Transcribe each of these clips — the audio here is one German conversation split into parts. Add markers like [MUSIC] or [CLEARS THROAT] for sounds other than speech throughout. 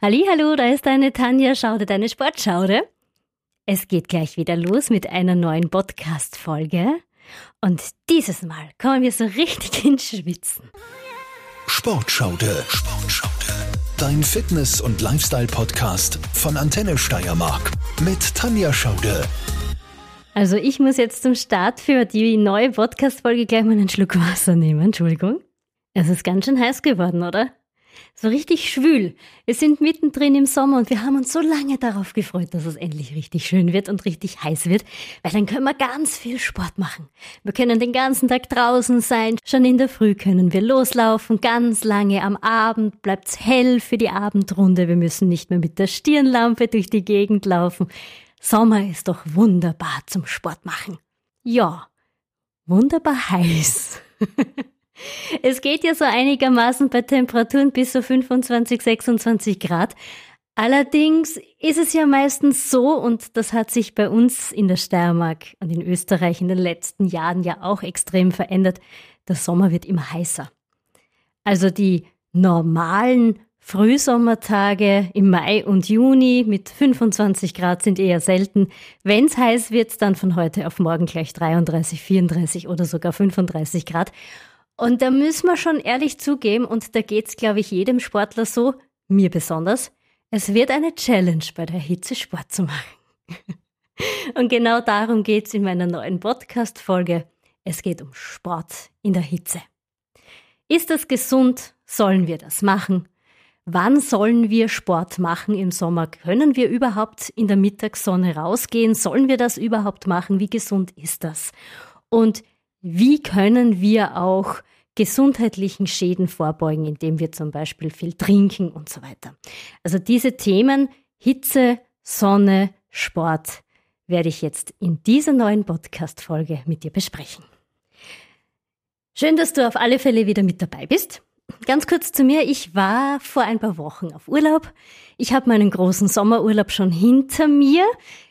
Hallo, da ist deine Tanja Schaude, deine Sportschaude. Es geht gleich wieder los mit einer neuen Podcast-Folge. Und dieses Mal kommen wir so richtig [LAUGHS] ins Schwitzen. Sportschaude. Sportschaude. Dein Fitness- und Lifestyle-Podcast von Antenne Steiermark mit Tanja Schaude. Also ich muss jetzt zum Start für die neue Podcast-Folge gleich mal einen Schluck Wasser nehmen. Entschuldigung. Es ist ganz schön heiß geworden, oder? So richtig schwül. Wir sind mittendrin im Sommer und wir haben uns so lange darauf gefreut, dass es endlich richtig schön wird und richtig heiß wird, weil dann können wir ganz viel Sport machen. Wir können den ganzen Tag draußen sein, schon in der Früh können wir loslaufen, ganz lange am Abend bleibt's hell für die Abendrunde, wir müssen nicht mehr mit der Stirnlampe durch die Gegend laufen. Sommer ist doch wunderbar zum Sport machen. Ja, wunderbar heiß. [LAUGHS] Es geht ja so einigermaßen bei Temperaturen bis zu 25, 26 Grad. Allerdings ist es ja meistens so, und das hat sich bei uns in der Steiermark und in Österreich in den letzten Jahren ja auch extrem verändert, der Sommer wird immer heißer. Also die normalen Frühsommertage im Mai und Juni mit 25 Grad sind eher selten. Wenn es heiß wird, dann von heute auf morgen gleich 33, 34 oder sogar 35 Grad. Und da müssen wir schon ehrlich zugeben, und da geht's, glaube ich, jedem Sportler so, mir besonders, es wird eine Challenge bei der Hitze Sport zu machen. [LAUGHS] und genau darum geht's in meiner neuen Podcast-Folge. Es geht um Sport in der Hitze. Ist das gesund? Sollen wir das machen? Wann sollen wir Sport machen im Sommer? Können wir überhaupt in der Mittagssonne rausgehen? Sollen wir das überhaupt machen? Wie gesund ist das? Und wie können wir auch gesundheitlichen Schäden vorbeugen, indem wir zum Beispiel viel trinken und so weiter. Also diese Themen Hitze, Sonne, Sport werde ich jetzt in dieser neuen Podcast-Folge mit dir besprechen. Schön, dass du auf alle Fälle wieder mit dabei bist. Ganz kurz zu mir. Ich war vor ein paar Wochen auf Urlaub. Ich habe meinen großen Sommerurlaub schon hinter mir.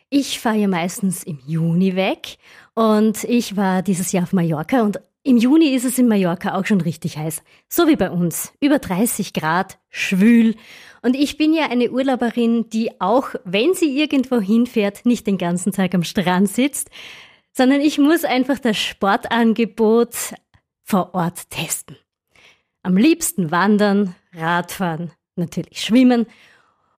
Ich fahre ja meistens im Juni weg und ich war dieses Jahr auf Mallorca und im Juni ist es in Mallorca auch schon richtig heiß. So wie bei uns. Über 30 Grad, schwül. Und ich bin ja eine Urlauberin, die auch, wenn sie irgendwo hinfährt, nicht den ganzen Tag am Strand sitzt, sondern ich muss einfach das Sportangebot vor Ort testen. Am liebsten wandern, Radfahren, natürlich schwimmen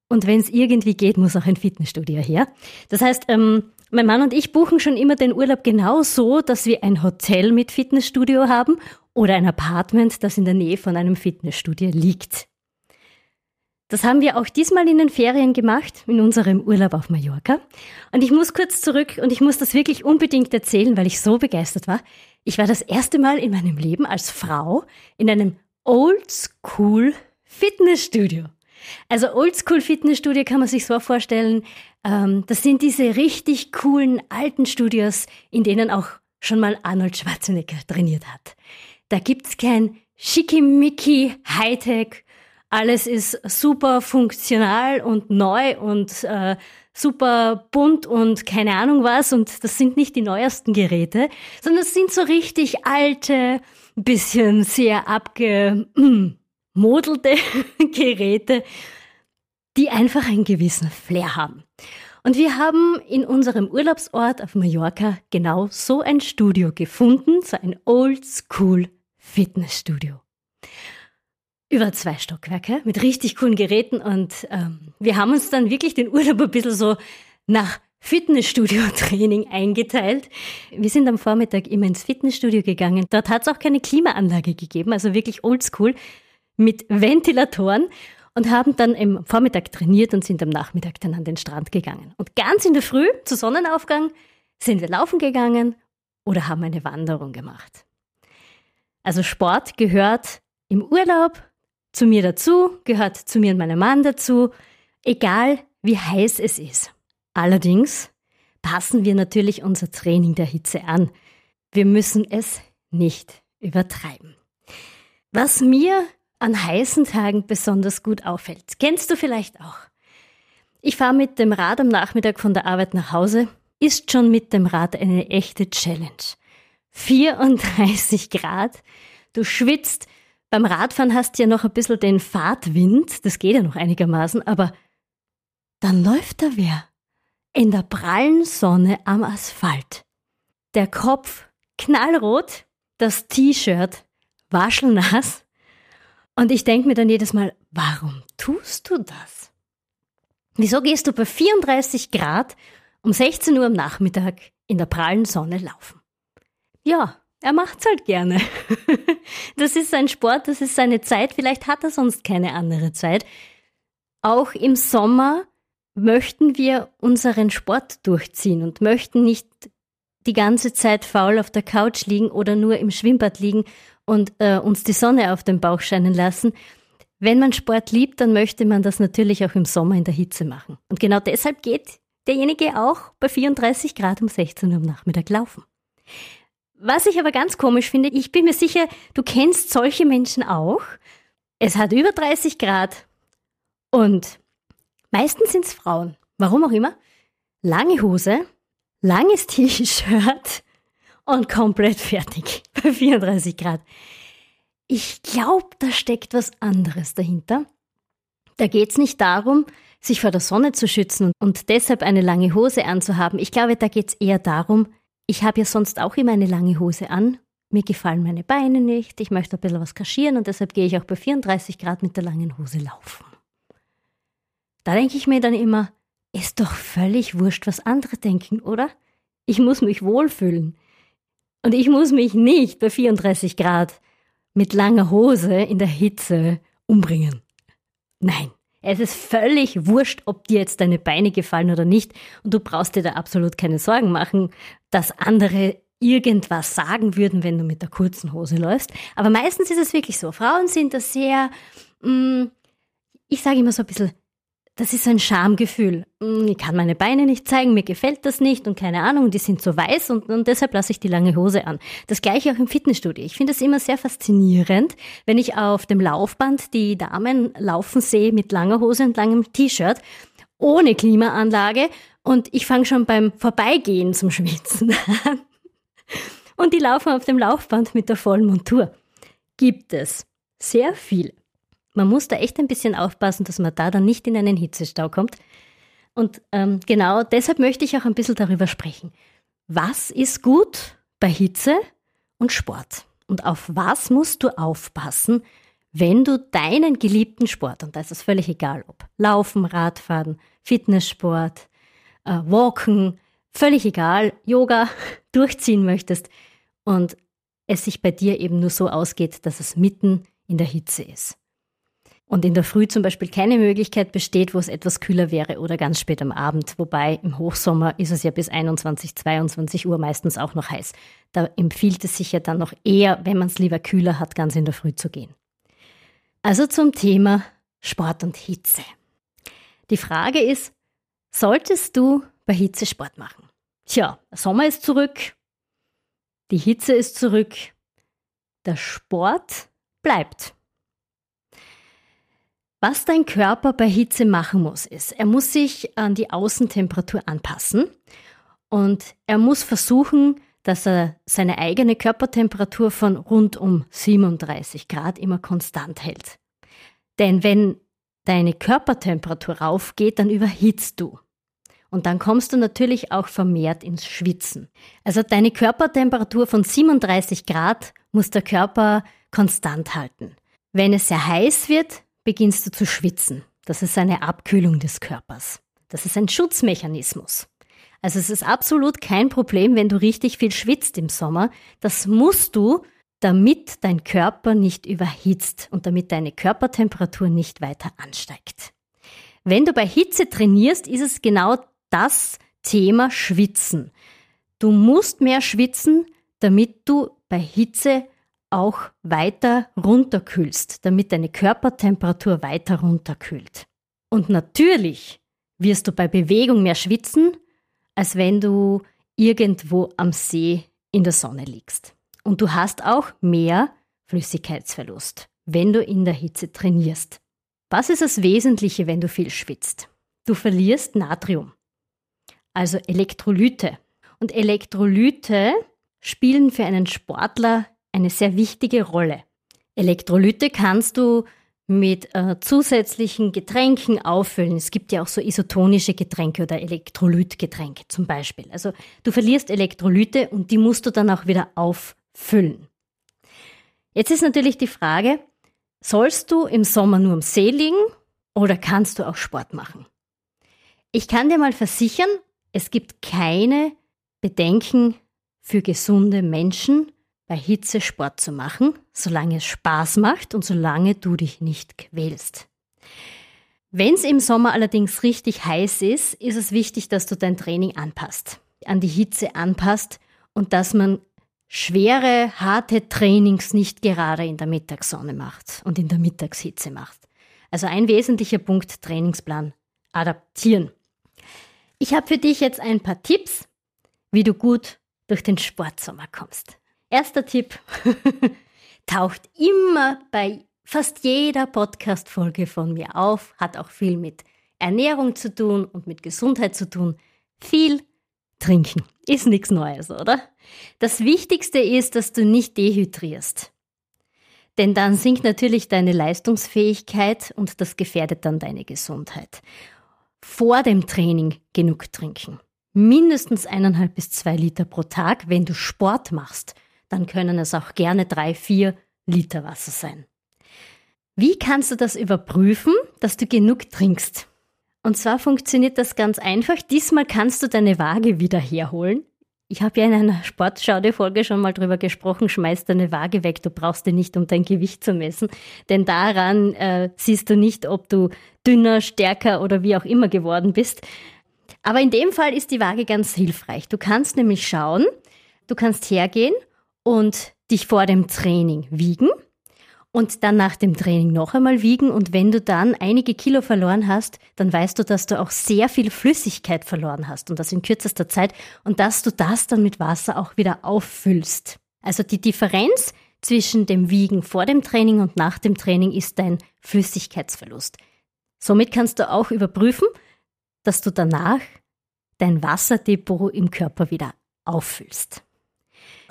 und wenn es irgendwie geht, muss auch ein Fitnessstudio her. Das heißt, ähm, mein Mann und ich buchen schon immer den Urlaub genau so, dass wir ein Hotel mit Fitnessstudio haben oder ein Apartment, das in der Nähe von einem Fitnessstudio liegt. Das haben wir auch diesmal in den Ferien gemacht, in unserem Urlaub auf Mallorca. Und ich muss kurz zurück und ich muss das wirklich unbedingt erzählen, weil ich so begeistert war. Ich war das erste Mal in meinem Leben als Frau in einem Oldschool Fitnessstudio. Also Oldschool Fitnessstudio kann man sich so vorstellen, ähm, das sind diese richtig coolen alten Studios, in denen auch schon mal Arnold Schwarzenegger trainiert hat. Da gibt's kein schickimicki Hightech, alles ist super funktional und neu und äh, super bunt und keine Ahnung was. Und das sind nicht die neuesten Geräte, sondern es sind so richtig alte, bisschen sehr abge [CLEARS THROAT] modelte [LAUGHS] Geräte, die einfach einen gewissen Flair haben. Und wir haben in unserem Urlaubsort auf Mallorca genau so ein Studio gefunden, so ein Oldschool Fitnessstudio. Über zwei Stockwerke mit richtig coolen Geräten und ähm, wir haben uns dann wirklich den Urlaub ein bisschen so nach Fitnessstudio-Training eingeteilt. Wir sind am Vormittag immer ins Fitnessstudio gegangen. Dort hat es auch keine Klimaanlage gegeben, also wirklich oldschool mit Ventilatoren und haben dann im Vormittag trainiert und sind am Nachmittag dann an den Strand gegangen. Und ganz in der Früh, zu Sonnenaufgang, sind wir laufen gegangen oder haben eine Wanderung gemacht. Also Sport gehört im Urlaub zu mir dazu, gehört zu mir und meinem Mann dazu, egal wie heiß es ist. Allerdings passen wir natürlich unser Training der Hitze an. Wir müssen es nicht übertreiben. Was mir an heißen Tagen besonders gut auffällt. Kennst du vielleicht auch? Ich fahre mit dem Rad am Nachmittag von der Arbeit nach Hause. Ist schon mit dem Rad eine echte Challenge. 34 Grad, du schwitzt, Beim Radfahren hast du ja noch ein bisschen den Fahrtwind, das geht ja noch einigermaßen, aber dann läuft da wer in der prallen Sonne am Asphalt. Der Kopf knallrot, das T-Shirt waschelnass und ich denke mir dann jedes Mal, warum tust du das? Wieso gehst du bei 34 Grad um 16 Uhr am Nachmittag in der prallen Sonne laufen? Ja, er macht's halt gerne. [LAUGHS] Das ist sein Sport, das ist seine Zeit, vielleicht hat er sonst keine andere Zeit. Auch im Sommer möchten wir unseren Sport durchziehen und möchten nicht die ganze Zeit faul auf der Couch liegen oder nur im Schwimmbad liegen und äh, uns die Sonne auf den Bauch scheinen lassen. Wenn man Sport liebt, dann möchte man das natürlich auch im Sommer in der Hitze machen. Und genau deshalb geht derjenige auch bei 34 Grad um 16 Uhr am Nachmittag laufen. Was ich aber ganz komisch finde, ich bin mir sicher, du kennst solche Menschen auch. Es hat über 30 Grad und meistens sind es Frauen. Warum auch immer. Lange Hose, langes [LAUGHS] T-Shirt und komplett fertig [LAUGHS] bei 34 Grad. Ich glaube, da steckt was anderes dahinter. Da geht es nicht darum, sich vor der Sonne zu schützen und deshalb eine lange Hose anzuhaben. Ich glaube, da geht es eher darum, ich habe ja sonst auch immer eine lange Hose an. Mir gefallen meine Beine nicht. Ich möchte ein bisschen was kaschieren und deshalb gehe ich auch bei 34 Grad mit der langen Hose laufen. Da denke ich mir dann immer, ist doch völlig wurscht, was andere denken, oder? Ich muss mich wohlfühlen. Und ich muss mich nicht bei 34 Grad mit langer Hose in der Hitze umbringen. Nein, es ist völlig wurscht, ob dir jetzt deine Beine gefallen oder nicht. Und du brauchst dir da absolut keine Sorgen machen, dass andere irgendwas sagen würden, wenn du mit der kurzen Hose läufst. Aber meistens ist es wirklich so. Frauen sind da sehr, mm, ich sage immer so ein bisschen das ist ein Schamgefühl. Hm, ich kann meine Beine nicht zeigen, mir gefällt das nicht und keine Ahnung, die sind so weiß und, und deshalb lasse ich die lange Hose an. Das gleiche auch im Fitnessstudio. Ich finde es immer sehr faszinierend, wenn ich auf dem Laufband die Damen laufen sehe mit langer Hose und langem T-Shirt, ohne Klimaanlage und ich fange schon beim Vorbeigehen zum Schwitzen [LAUGHS] an. Und die laufen auf dem Laufband mit der vollen Montur. Gibt es sehr viele. Man muss da echt ein bisschen aufpassen, dass man da dann nicht in einen Hitzestau kommt. Und ähm, genau deshalb möchte ich auch ein bisschen darüber sprechen. Was ist gut bei Hitze und Sport? Und auf was musst du aufpassen, wenn du deinen geliebten Sport, und da ist es völlig egal, ob Laufen, Radfahren, Fitnesssport, äh, Walken, völlig egal, Yoga [LAUGHS] durchziehen möchtest und es sich bei dir eben nur so ausgeht, dass es mitten in der Hitze ist und in der Früh zum Beispiel keine Möglichkeit besteht, wo es etwas kühler wäre oder ganz spät am Abend. Wobei im Hochsommer ist es ja bis 21, 22 Uhr meistens auch noch heiß. Da empfiehlt es sich ja dann noch eher, wenn man es lieber kühler hat, ganz in der Früh zu gehen. Also zum Thema Sport und Hitze. Die Frage ist, solltest du bei Hitze Sport machen? Tja, der Sommer ist zurück, die Hitze ist zurück, der Sport bleibt. Was dein Körper bei Hitze machen muss, ist, er muss sich an die Außentemperatur anpassen und er muss versuchen, dass er seine eigene Körpertemperatur von rund um 37 Grad immer konstant hält. Denn wenn deine Körpertemperatur raufgeht, dann überhitzt du. Und dann kommst du natürlich auch vermehrt ins Schwitzen. Also deine Körpertemperatur von 37 Grad muss der Körper konstant halten. Wenn es sehr heiß wird, beginnst du zu schwitzen. Das ist eine Abkühlung des Körpers. Das ist ein Schutzmechanismus. Also es ist absolut kein Problem, wenn du richtig viel schwitzt im Sommer. Das musst du, damit dein Körper nicht überhitzt und damit deine Körpertemperatur nicht weiter ansteigt. Wenn du bei Hitze trainierst, ist es genau das Thema Schwitzen. Du musst mehr schwitzen, damit du bei Hitze auch weiter runterkühlst, damit deine Körpertemperatur weiter runterkühlt. Und natürlich wirst du bei Bewegung mehr schwitzen, als wenn du irgendwo am See in der Sonne liegst. Und du hast auch mehr Flüssigkeitsverlust, wenn du in der Hitze trainierst. Was ist das Wesentliche, wenn du viel schwitzt? Du verlierst Natrium, also Elektrolyte. Und Elektrolyte spielen für einen Sportler eine sehr wichtige Rolle. Elektrolyte kannst du mit äh, zusätzlichen Getränken auffüllen. Es gibt ja auch so isotonische Getränke oder Elektrolytgetränke zum Beispiel. Also du verlierst Elektrolyte und die musst du dann auch wieder auffüllen. Jetzt ist natürlich die Frage, sollst du im Sommer nur am See liegen oder kannst du auch Sport machen? Ich kann dir mal versichern, es gibt keine Bedenken für gesunde Menschen, bei Hitze Sport zu machen, solange es Spaß macht und solange du dich nicht quälst. Wenn es im Sommer allerdings richtig heiß ist, ist es wichtig, dass du dein Training anpasst, an die Hitze anpasst und dass man schwere, harte Trainings nicht gerade in der Mittagssonne macht und in der Mittagshitze macht. Also ein wesentlicher Punkt Trainingsplan adaptieren. Ich habe für dich jetzt ein paar Tipps, wie du gut durch den Sportsommer kommst. Erster Tipp, [LAUGHS] taucht immer bei fast jeder Podcast-Folge von mir auf, hat auch viel mit Ernährung zu tun und mit Gesundheit zu tun. Viel trinken. Ist nichts Neues, oder? Das Wichtigste ist, dass du nicht dehydrierst. Denn dann sinkt natürlich deine Leistungsfähigkeit und das gefährdet dann deine Gesundheit. Vor dem Training genug trinken. Mindestens eineinhalb bis zwei Liter pro Tag, wenn du Sport machst dann können es auch gerne drei, vier Liter Wasser sein. Wie kannst du das überprüfen, dass du genug trinkst? Und zwar funktioniert das ganz einfach. Diesmal kannst du deine Waage wieder herholen. Ich habe ja in einer Sportschaude-Folge schon mal drüber gesprochen, schmeiß deine Waage weg, du brauchst die nicht, um dein Gewicht zu messen. Denn daran äh, siehst du nicht, ob du dünner, stärker oder wie auch immer geworden bist. Aber in dem Fall ist die Waage ganz hilfreich. Du kannst nämlich schauen, du kannst hergehen und dich vor dem Training wiegen und dann nach dem Training noch einmal wiegen. Und wenn du dann einige Kilo verloren hast, dann weißt du, dass du auch sehr viel Flüssigkeit verloren hast und das in kürzester Zeit und dass du das dann mit Wasser auch wieder auffüllst. Also die Differenz zwischen dem Wiegen vor dem Training und nach dem Training ist dein Flüssigkeitsverlust. Somit kannst du auch überprüfen, dass du danach dein Wasserdepot im Körper wieder auffüllst.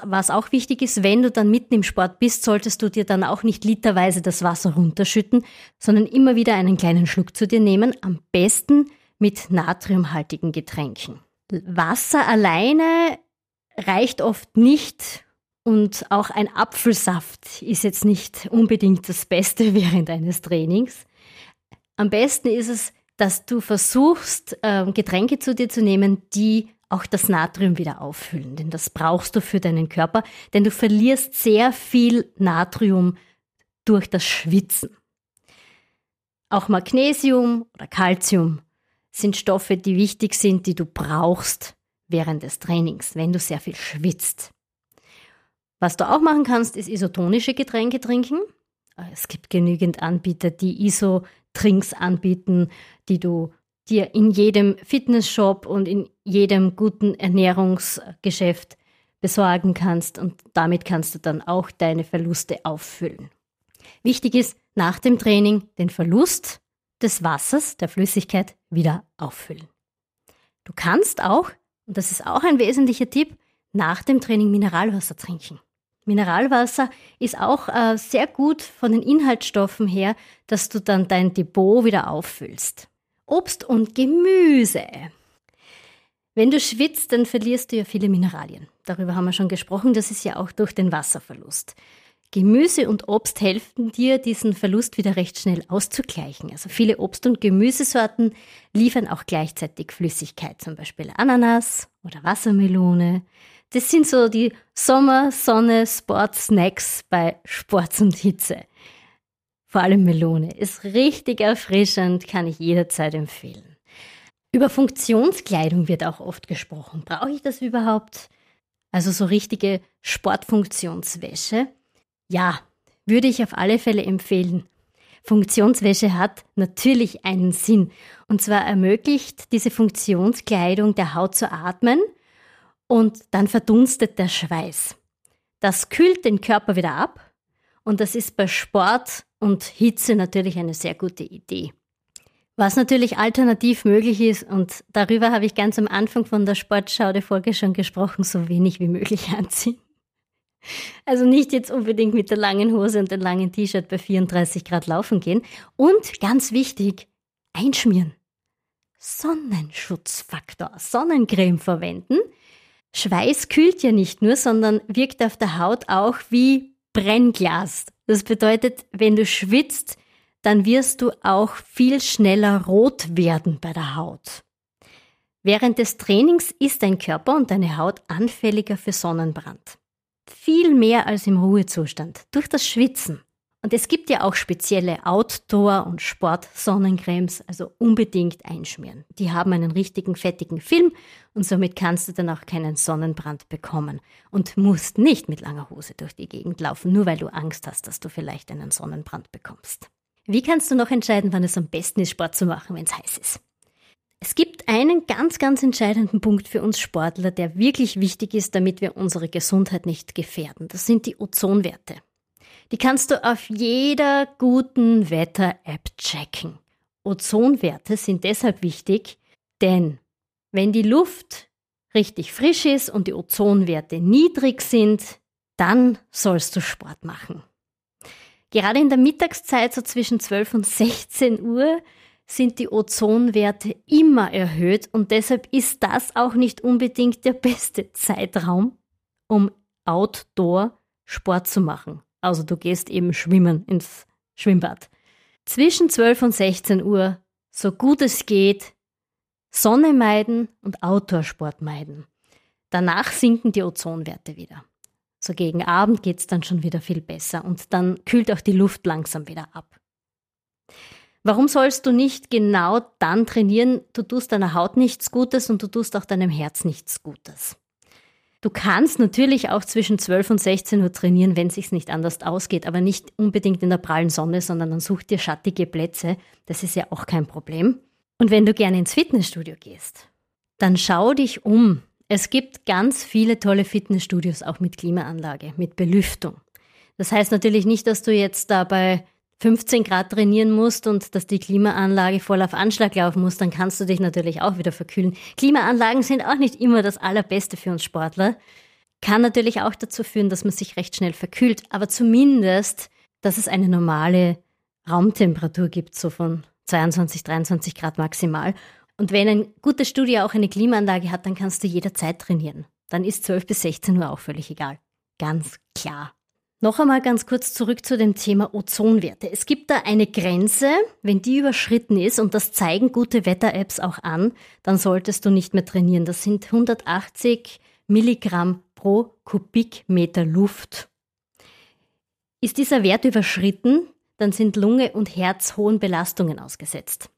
Was auch wichtig ist, wenn du dann mitten im Sport bist, solltest du dir dann auch nicht literweise das Wasser runterschütten, sondern immer wieder einen kleinen Schluck zu dir nehmen, am besten mit natriumhaltigen Getränken. Wasser alleine reicht oft nicht und auch ein Apfelsaft ist jetzt nicht unbedingt das Beste [LAUGHS] während eines Trainings. Am besten ist es, dass du versuchst, ähm, Getränke zu dir zu nehmen, die auch das Natrium wieder auffüllen, denn das brauchst du für deinen Körper, denn du verlierst sehr viel Natrium durch das Schwitzen. Auch Magnesium oder Calcium sind Stoffe, die wichtig sind, die du brauchst während des Trainings, wenn du sehr viel schwitzt. Was du auch machen kannst, ist isotonische Getränke trinken. Es gibt genügend Anbieter, die Isotrinks anbieten, die du dir in jedem Fitnessshop und in jedem guten Ernährungsgeschäft besorgen kannst und damit kannst du dann auch deine Verluste auffüllen. Wichtig ist, nach dem Training den Verlust des Wassers, der Flüssigkeit, wieder auffüllen. Du kannst auch, und das ist auch ein wesentlicher Tipp, nach dem Training Mineralwasser trinken. Mineralwasser ist auch äh, sehr gut von den Inhaltsstoffen her, dass du dann dein Depot wieder auffüllst. Obst und Gemüse. Wenn du schwitzt, dann verlierst du ja viele Mineralien. Darüber haben wir schon gesprochen, das ist ja auch durch den Wasserverlust. Gemüse und Obst helfen dir, diesen Verlust wieder recht schnell auszugleichen. Also viele Obst- und Gemüsesorten liefern auch gleichzeitig Flüssigkeit, zum Beispiel Ananas oder Wassermelone. Das sind so die Sommer-, Sonne-, Sport-Snacks bei Sport und Hitze. Vor allem Melone ist richtig erfrischend, kann ich jederzeit empfehlen. Über Funktionskleidung wird auch oft gesprochen. Brauche ich das überhaupt? Also so richtige Sportfunktionswäsche? Ja, würde ich auf alle Fälle empfehlen. Funktionswäsche hat natürlich einen Sinn. Und zwar ermöglicht diese Funktionskleidung der Haut zu atmen und dann verdunstet der Schweiß. Das kühlt den Körper wieder ab und das ist bei Sport und Hitze natürlich eine sehr gute Idee. Was natürlich alternativ möglich ist, und darüber habe ich ganz am Anfang von der Sportschau der Folge schon gesprochen, so wenig wie möglich [LAUGHS] anziehen. Also nicht jetzt unbedingt mit der langen Hose und dem langen T-Shirt bei 34 Grad laufen gehen. Und ganz wichtig, einschmieren. Sonnenschutzfaktor, Sonnencreme verwenden. Schweiß kühlt ja nicht nur, sondern wirkt auf der Haut auch wie Brennglas. Das bedeutet, wenn du schwitzt, dann wirst du auch viel schneller rot werden bei der Haut. Während des Trainings ist dein Körper und deine Haut anfälliger für Sonnenbrand. Viel mehr als im Ruhezustand, durch das Schwitzen. Und es gibt ja auch spezielle Outdoor- und Sport-Sonnencremes, also unbedingt einschmieren. Die haben einen richtigen fettigen Film und somit kannst du dann auch keinen Sonnenbrand bekommen und musst nicht mit langer Hose durch die Gegend laufen, nur weil du Angst hast, dass du vielleicht einen Sonnenbrand bekommst. Wie kannst du noch entscheiden, wann es am besten ist, Sport zu machen, wenn es heiß ist? Es gibt einen ganz, ganz entscheidenden Punkt für uns Sportler, der wirklich wichtig ist, damit wir unsere Gesundheit nicht gefährden. Das sind die Ozonwerte. Die kannst du auf jeder guten Wetter-App checken. Ozonwerte sind deshalb wichtig, denn wenn die Luft richtig frisch ist und die Ozonwerte niedrig sind, dann sollst du Sport machen. Gerade in der Mittagszeit, so zwischen 12 und 16 Uhr, sind die Ozonwerte immer erhöht und deshalb ist das auch nicht unbedingt der beste Zeitraum, um Outdoor Sport zu machen. Also du gehst eben schwimmen ins Schwimmbad. Zwischen 12 und 16 Uhr, so gut es geht, Sonne meiden und Outdoor-Sport meiden. Danach sinken die Ozonwerte wieder. So gegen Abend geht es dann schon wieder viel besser und dann kühlt auch die Luft langsam wieder ab. Warum sollst du nicht genau dann trainieren? Du tust deiner Haut nichts Gutes und du tust auch deinem Herz nichts Gutes. Du kannst natürlich auch zwischen 12 und 16 Uhr trainieren, wenn es sich nicht anders ausgeht, aber nicht unbedingt in der prallen Sonne, sondern dann such dir schattige Plätze. Das ist ja auch kein Problem. Und wenn du gerne ins Fitnessstudio gehst, dann schau dich um. Es gibt ganz viele tolle Fitnessstudios, auch mit Klimaanlage, mit Belüftung. Das heißt natürlich nicht, dass du jetzt dabei 15 Grad trainieren musst und dass die Klimaanlage voll auf Anschlag laufen muss, dann kannst du dich natürlich auch wieder verkühlen. Klimaanlagen sind auch nicht immer das Allerbeste für uns Sportler. Kann natürlich auch dazu führen, dass man sich recht schnell verkühlt, aber zumindest, dass es eine normale Raumtemperatur gibt, so von 22, 23 Grad maximal. Und wenn ein gutes Studio auch eine Klimaanlage hat, dann kannst du jederzeit trainieren. Dann ist 12 bis 16 Uhr auch völlig egal. Ganz klar. Noch einmal ganz kurz zurück zu dem Thema Ozonwerte. Es gibt da eine Grenze, wenn die überschritten ist, und das zeigen gute Wetter-Apps auch an, dann solltest du nicht mehr trainieren. Das sind 180 Milligramm pro Kubikmeter Luft. Ist dieser Wert überschritten, dann sind Lunge und Herz hohen Belastungen ausgesetzt.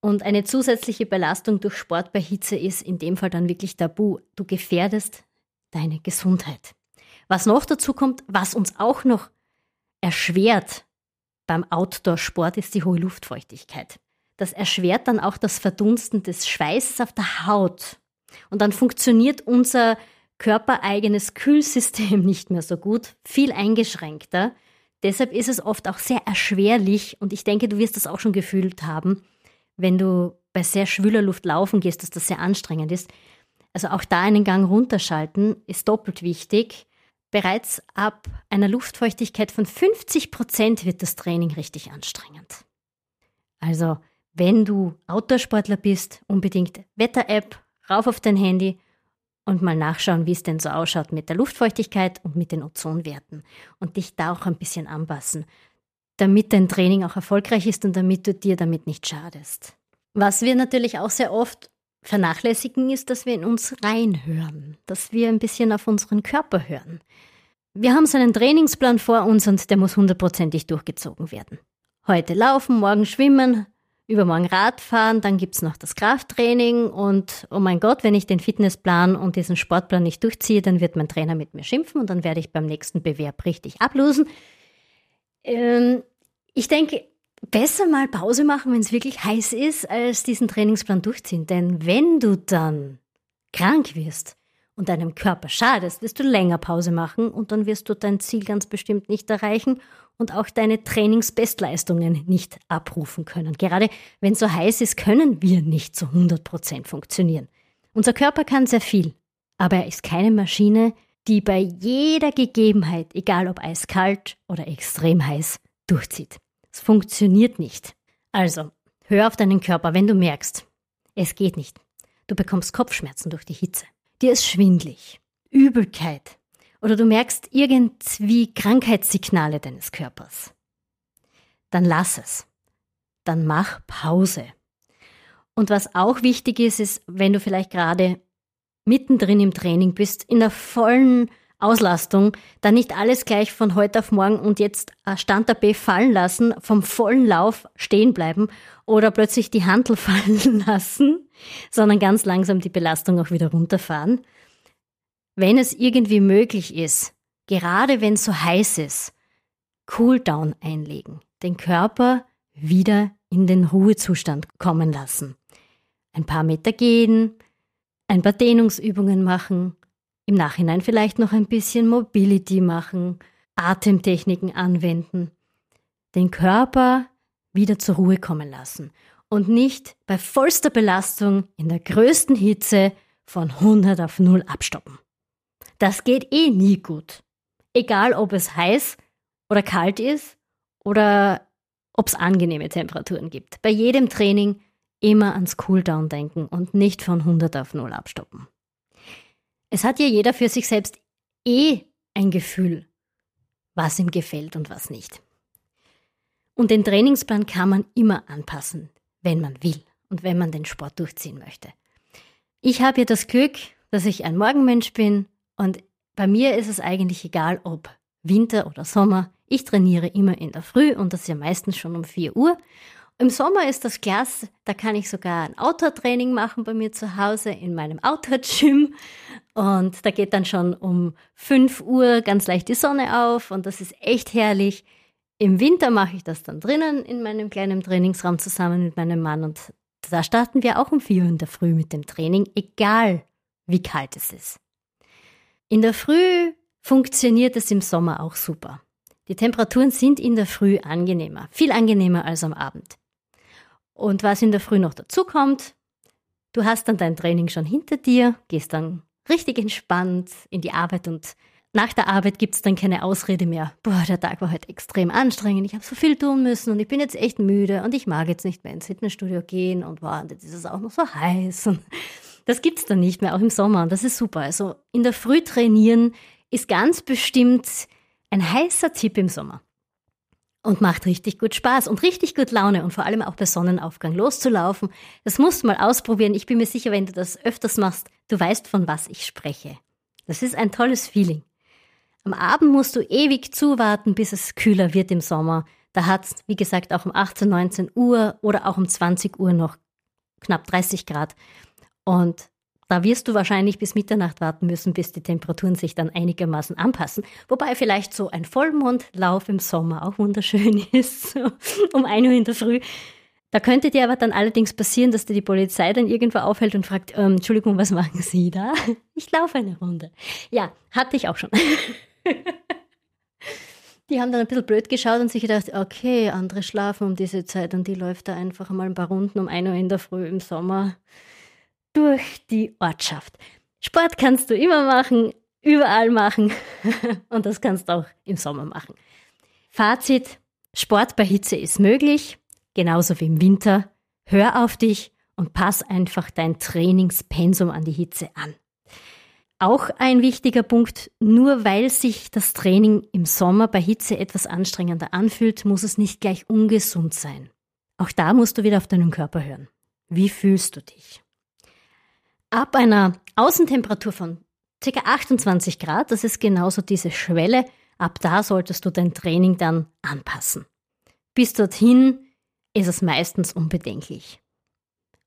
Und eine zusätzliche Belastung durch Sport bei Hitze ist in dem Fall dann wirklich tabu. Du gefährdest deine Gesundheit. Was noch dazu kommt, was uns auch noch erschwert beim Outdoor-Sport, ist die hohe Luftfeuchtigkeit. Das erschwert dann auch das Verdunsten des Schweißes auf der Haut. Und dann funktioniert unser körpereigenes Kühlsystem [LAUGHS] nicht mehr so gut, viel eingeschränkter. Deshalb ist es oft auch sehr erschwerlich, und ich denke, du wirst das auch schon gefühlt haben, wenn du bei sehr schwüler Luft laufen gehst, dass das sehr anstrengend ist. Also auch da einen Gang runterschalten ist doppelt wichtig. Bereits ab einer Luftfeuchtigkeit von 50 Prozent wird das Training richtig anstrengend. Also, wenn du Outdoor-Sportler bist, unbedingt Wetter-App rauf auf dein Handy und mal nachschauen, wie es denn so ausschaut mit der Luftfeuchtigkeit und mit den Ozonwerten und dich da auch ein bisschen anpassen, damit dein Training auch erfolgreich ist und damit du dir damit nicht schadest. Was wir natürlich auch sehr oft vernachlässigen, ist, dass wir in uns reinhören, dass wir ein bisschen auf unseren Körper hören. Wir haben so einen Trainingsplan vor uns und der muss hundertprozentig durchgezogen werden. Heute laufen, morgen schwimmen, übermorgen Radfahren, dann gibt's noch das Krafttraining und oh mein Gott, wenn ich den Fitnessplan und diesen Sportplan nicht durchziehe, dann wird mein Trainer mit mir schimpfen und dann werde ich beim nächsten Bewerb richtig ablosen. Ähm, ich denke, besser mal Pause machen, wenn es wirklich heiß ist, als diesen Trainingsplan durchziehen. Denn wenn du dann krank wirst und deinem Körper schadest, wirst du länger Pause machen und dann wirst du dein Ziel ganz bestimmt nicht erreichen und auch deine Trainingsbestleistungen nicht abrufen können. Gerade wenn es so heiß ist, können wir nicht zu 100 Prozent funktionieren. Unser Körper kann sehr viel, aber er ist keine Maschine, die bei jeder Gegebenheit, egal ob eiskalt oder extrem heiß, durchzieht. Es funktioniert nicht. Also, hör auf deinen Körper, wenn du merkst, es geht nicht. Du bekommst Kopfschmerzen durch die Hitze. Dir ist schwindlig, Übelkeit oder du merkst irgendwie Krankheitssignale deines Körpers. Dann lass es. Dann mach Pause. Und was auch wichtig ist, ist, wenn du vielleicht gerade mittendrin im Training bist, in der vollen Auslastung, dann nicht alles gleich von heute auf morgen und jetzt Stand der B fallen lassen, vom vollen Lauf stehen bleiben oder plötzlich die Handel [LAUGHS] fallen lassen, sondern ganz langsam die Belastung auch wieder runterfahren. Wenn es irgendwie möglich ist, gerade wenn es so heiß ist, Cooldown einlegen, den Körper wieder in den Ruhezustand kommen lassen. Ein paar Meter gehen, ein paar Dehnungsübungen machen, im Nachhinein vielleicht noch ein bisschen Mobility machen, Atemtechniken anwenden, den Körper wieder zur Ruhe kommen lassen und nicht bei vollster Belastung in der größten Hitze von 100 auf 0 abstoppen. Das geht eh nie gut. Egal ob es heiß oder kalt ist oder ob es angenehme Temperaturen gibt. Bei jedem Training immer ans Cooldown denken und nicht von 100 auf 0 abstoppen. Es hat ja jeder für sich selbst eh ein Gefühl, was ihm gefällt und was nicht. Und den Trainingsplan kann man immer anpassen, wenn man will und wenn man den Sport durchziehen möchte. Ich habe ja das Glück, dass ich ein Morgenmensch bin und bei mir ist es eigentlich egal, ob Winter oder Sommer. Ich trainiere immer in der Früh und das ja meistens schon um 4 Uhr im Sommer ist das klasse, da kann ich sogar ein Outdoor-Training machen bei mir zu Hause in meinem Outdoor-Gym. Und da geht dann schon um 5 Uhr ganz leicht die Sonne auf und das ist echt herrlich. Im Winter mache ich das dann drinnen in meinem kleinen Trainingsraum zusammen mit meinem Mann und da starten wir auch um 4 Uhr in der Früh mit dem Training, egal wie kalt es ist. In der Früh funktioniert es im Sommer auch super. Die Temperaturen sind in der Früh angenehmer, viel angenehmer als am Abend. Und was in der Früh noch dazu kommt, du hast dann dein Training schon hinter dir, gehst dann richtig entspannt in die Arbeit und nach der Arbeit gibt es dann keine Ausrede mehr. Boah, der Tag war heute extrem anstrengend, ich habe so viel tun müssen und ich bin jetzt echt müde und ich mag jetzt nicht mehr ins Fitnessstudio gehen und boah, jetzt ist es auch noch so heiß. Und das gibt es dann nicht mehr, auch im Sommer und das ist super. Also in der Früh trainieren ist ganz bestimmt ein heißer Tipp im Sommer und macht richtig gut Spaß und richtig gut Laune und vor allem auch bei Sonnenaufgang loszulaufen. Das musst du mal ausprobieren. Ich bin mir sicher, wenn du das öfters machst, du weißt, von was ich spreche. Das ist ein tolles Feeling. Am Abend musst du ewig zuwarten, bis es kühler wird im Sommer. Da hat es, wie gesagt, auch um 18, 19 Uhr oder auch um 20 Uhr noch knapp 30 Grad. Und da wirst du wahrscheinlich bis Mitternacht warten müssen, bis die Temperaturen sich dann einigermaßen anpassen. Wobei vielleicht so ein Vollmondlauf im Sommer auch wunderschön [LAUGHS] ist, um 1 Uhr in der Früh. Da könnte dir aber dann allerdings passieren, dass dir die Polizei dann irgendwo aufhält und fragt, ähm, Entschuldigung, was machen Sie da? [LAUGHS] Ich laufe eine Runde. Ja, hatte ich auch schon. [LAUGHS] Die haben dann ein bisschen blöd geschaut und sich gedacht, okay, andere schlafen um diese Zeit und die läuft da einfach mal ein paar Runden um 1 Uhr in der Früh im Sommer durch die Ortschaft. Sport kannst du immer machen, überall machen [LAUGHS] und das kannst du auch im Sommer machen. Fazit, Sport bei Hitze ist möglich, genauso wie im Winter. Hör auf dich und pass einfach dein Trainingspensum an die Hitze an. Auch ein wichtiger Punkt, nur weil sich das Training im Sommer bei Hitze etwas anstrengender anfühlt, muss es nicht gleich ungesund sein. Auch da musst du wieder auf deinen Körper hören. Wie fühlst du dich? Ab einer Außentemperatur von ca. 28 Grad, das ist genauso diese Schwelle, ab da solltest du dein Training dann anpassen. Bis dorthin ist es meistens unbedenklich.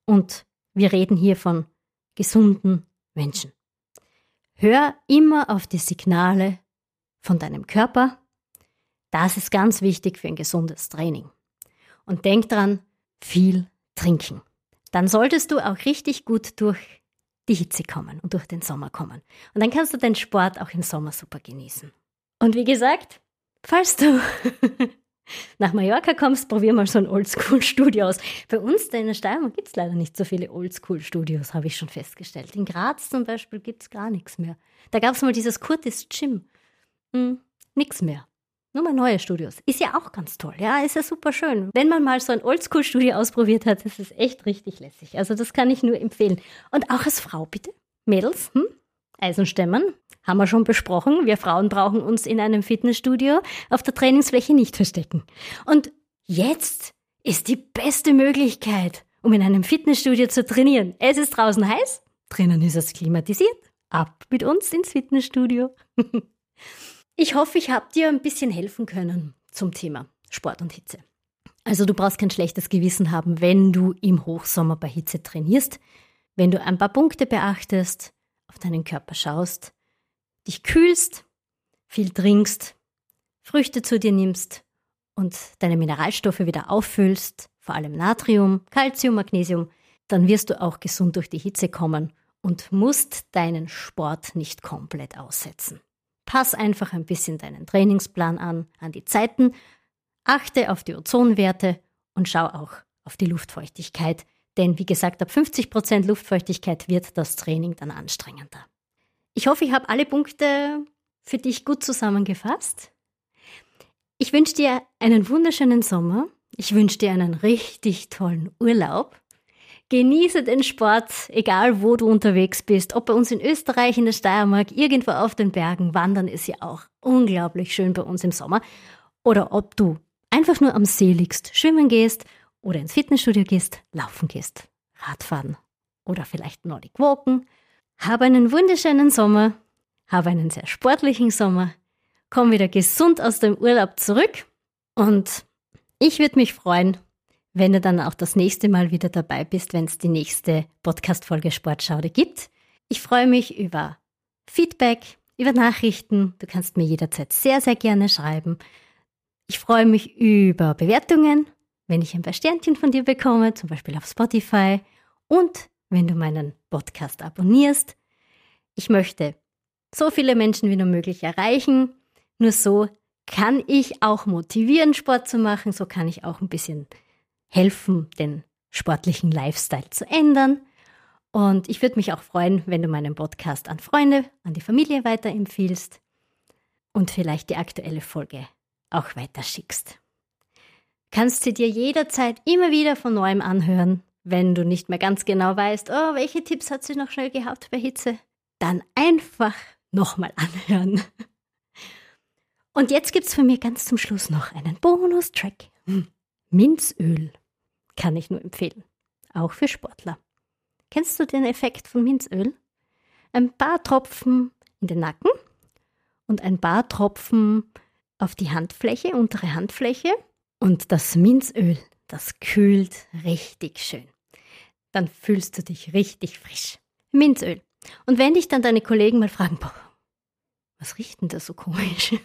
Und wir reden hier von gesunden Menschen. Hör immer auf die Signale von deinem Körper. Das ist ganz wichtig für ein gesundes Training. Und denk dran, viel trinken. Dann solltest du auch richtig gut durch die Hitze kommen und durch den Sommer kommen. Und dann kannst du den Sport auch im Sommer super genießen. Und wie gesagt, falls du [LAUGHS] nach Mallorca kommst, probier mal so ein Oldschool-Studio aus. Bei uns in der Steiermark gibt es leider nicht so viele Oldschool-Studios, habe ich schon festgestellt. In Graz zum Beispiel gibt es gar nichts mehr. Da gab es mal dieses Curtis Gym. Hm, nix mehr. Nur mal neue Studios. Ist ja auch ganz toll. Ja, ist ja super schön. Wenn man mal so ein Oldschool-Studio ausprobiert hat, ist es echt richtig lässig. Also das kann ich nur empfehlen. Und auch als Frau bitte. Mädels, hm? Eisenstämmern, haben wir schon besprochen. Wir Frauen brauchen uns in einem Fitnessstudio auf der Trainingsfläche nicht verstecken. Und jetzt ist die beste Möglichkeit, um in einem Fitnessstudio zu trainieren. Es ist draußen heiß, drinnen ist es klimatisiert. Ab mit uns ins Fitnessstudio. [LAUGHS] ich hoffe, ich habe dir ein bisschen helfen können zum Thema Sport und Hitze. Also du brauchst kein schlechtes Gewissen haben, wenn du im Hochsommer bei Hitze trainierst, wenn du ein paar Punkte beachtest, auf deinen Körper schaust, dich kühlst, viel trinkst, Früchte zu dir nimmst und deine Mineralstoffe wieder auffüllst, vor allem Natrium, Calcium, Magnesium, dann wirst du auch gesund durch die Hitze kommen und musst deinen Sport nicht komplett aussetzen. Pass einfach ein bisschen deinen Trainingsplan an, an die Zeiten, achte auf die Ozonwerte und schau auch auf die Luftfeuchtigkeit, denn wie gesagt, ab 50% Luftfeuchtigkeit wird das Training dann anstrengender. Ich hoffe, ich habe alle Punkte für dich gut zusammengefasst. Ich wünsche dir einen wunderschönen Sommer. Ich wünsche dir einen richtig tollen Urlaub. Genieße den Sport, egal wo du unterwegs bist. Ob bei uns in Österreich, in der Steiermark, irgendwo auf den Bergen. Wandern ist ja auch unglaublich schön bei uns im Sommer. Oder ob du einfach nur am See liegst, schwimmen gehst oder ins Fitnessstudio gehst, laufen gehst, Radfahren oder vielleicht Nordic Walken. Habe einen wunderschönen Sommer, habe einen sehr sportlichen Sommer, komm wieder gesund aus dem Urlaub zurück und ich würde mich freuen, wenn du dann auch das nächste Mal wieder dabei bist, wenn es die nächste Podcast-Folge Sportschaude gibt. Ich freue mich über Feedback, über Nachrichten. Du kannst mir jederzeit sehr, sehr gerne schreiben. Ich freue mich über Bewertungen, wenn ich ein paar Sternchen von dir bekomme, zum Beispiel auf Spotify. Und wenn du meinen Podcast abonnierst. Ich möchte so viele Menschen wie nur möglich erreichen. Nur so kann ich auch motivieren, Sport zu machen. So kann ich auch ein bisschen helfen, den sportlichen Lifestyle zu ändern. Und ich würde mich auch freuen, wenn du meinen Podcast an Freunde, an die Familie weiterempfiehlst und vielleicht die aktuelle Folge auch weiterschickst. Kannst du dir jederzeit immer wieder von neuem anhören wenn du nicht mehr ganz genau weißt, oh, welche Tipps hat sie noch schnell gehabt bei Hitze, dann einfach nochmal anhören. Und jetzt gibt es für mich ganz zum Schluss noch einen Bonus-Track. Hm. Minzöl kann ich nur empfehlen. Auch für Sportler. Kennst du den Effekt von Minzöl? Ein paar Tropfen in den Nacken und ein paar Tropfen auf die Handfläche, untere Handfläche. Und das Minzöl, das kühlt richtig schön dann fühlst du dich richtig frisch. Minzöl. Und wenn dich dann deine Kollegen mal fragen, boah, was riecht denn das so komisch?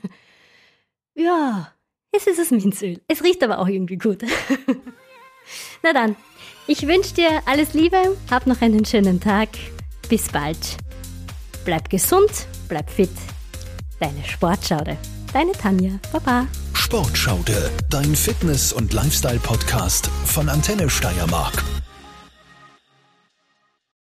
[LAUGHS] ja, es ist das Minzöl. Es riecht aber auch irgendwie gut. [LAUGHS] Na dann, ich wünsche dir alles Liebe, hab noch einen schönen Tag. Bis bald. Bleib gesund, bleib fit. Deine Sportschaude. Deine Tanja. Baba. Sportschaude, dein Fitness- und Lifestyle-Podcast von Antenne Steiermark.